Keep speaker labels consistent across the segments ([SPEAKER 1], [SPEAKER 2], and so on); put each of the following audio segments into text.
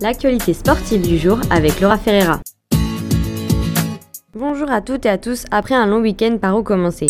[SPEAKER 1] l'actualité sportive du jour avec Laura Ferreira. Bonjour à toutes et à tous, après un long week-end, par où commencer?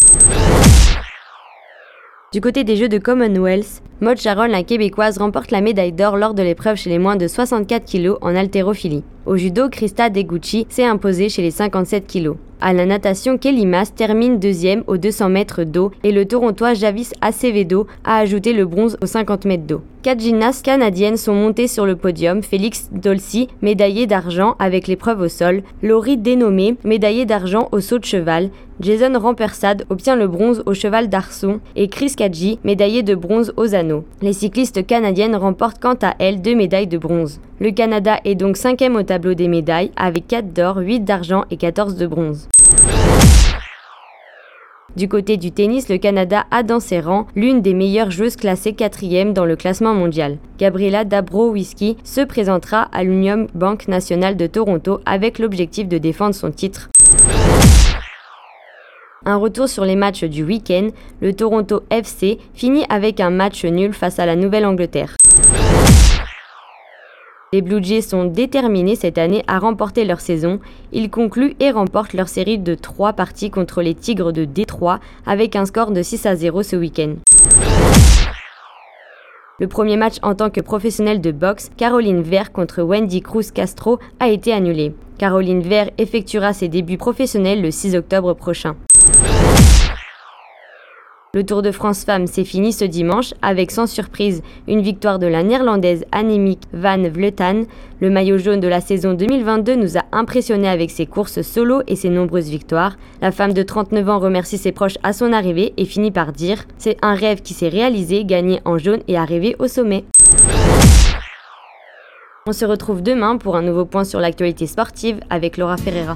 [SPEAKER 1] Du côté des Jeux de Commonwealth, Maud Charon, la québécoise, remporte la médaille d'or lors de l'épreuve chez les moins de 64 kg en haltérophilie. Au judo, Krista Deguchi s'est imposée chez les 57 kg. À la natation, Kelly Mass termine deuxième aux 200 mètres d'eau et le Torontois Javis Acevedo a ajouté le bronze aux 50 mètres d'eau. Quatre gymnastes canadiennes sont montées sur le podium. Félix Dolcy, médaillé d'argent avec l'épreuve au sol. Laurie Dénommé, médaillée d'argent au saut de cheval. Jason Rampersad obtient le bronze au cheval d'arçon et Chris Kadji, médaillé de bronze aux anneaux. Les cyclistes canadiennes remportent quant à elles deux médailles de bronze. Le Canada est donc cinquième au tableau des médailles avec 4 d'or, 8 d'argent et 14 de bronze. Du côté du tennis, le Canada a dans ses rangs l'une des meilleures joueuses classées quatrième dans le classement mondial. Gabriela Dabrowski se présentera à l'Union Bank Nationale de Toronto avec l'objectif de défendre son titre. Un retour sur les matchs du week-end, le Toronto FC finit avec un match nul face à la Nouvelle-Angleterre. Les Blue Jays sont déterminés cette année à remporter leur saison. Ils concluent et remportent leur série de 3 parties contre les Tigres de Détroit avec un score de 6 à 0 ce week-end. Le premier match en tant que professionnel de boxe, Caroline Vert contre Wendy Cruz Castro, a été annulé. Caroline Vert effectuera ses débuts professionnels le 6 octobre prochain. Le Tour de France Femmes s'est fini ce dimanche avec sans surprise une victoire de la néerlandaise Annemiek van Vleuten. Le maillot jaune de la saison 2022 nous a impressionnés avec ses courses solo et ses nombreuses victoires. La femme de 39 ans remercie ses proches à son arrivée et finit par dire C'est un rêve qui s'est réalisé, gagner en jaune et arriver au sommet. On se retrouve demain pour un nouveau point sur l'actualité sportive avec Laura Ferreira.